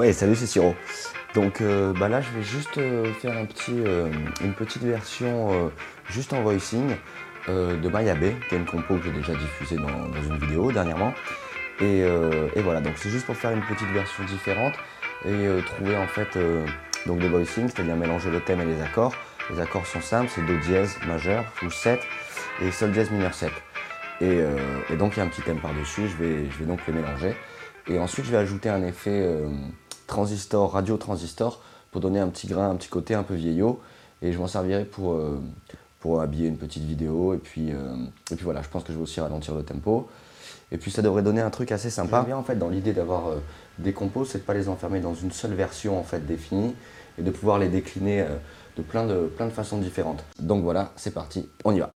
Ouais, salut, c'est Siro. Donc euh, bah là, je vais juste euh, faire euh, une petite version juste en voicing de Mayabe, qui est une compo que j'ai déjà diffusée dans, une vidéo dernièrement. Et, voilà, donc c'est juste pour faire une petite version différente et trouver en fait donc des voicings, c'est-à-dire mélanger le thème et les accords. Les accords sont simples, c'est Do dièse majeur, ou 7 et Sol dièse mineur 7. Et, donc il y a un petit thème par-dessus, je vais, je vais donc les mélanger. Et ensuite je vais ajouter un effet transistor, radio transistor, pour donner un petit grain, un petit côté un peu vieillot. Et je m'en servirai pour, euh, habiller une petite vidéo. Et puis, euh, et puis voilà, je pense que je vais aussi ralentir le tempo. Et puis ça devrait donner un truc assez sympa. bien en fait dans l'idée d'avoir euh, des compos, c'est de pas les enfermer dans une seule version en fait définie et de pouvoir les décliner de plein de, plein de façons différentes. Donc voilà, c'est parti, on y va.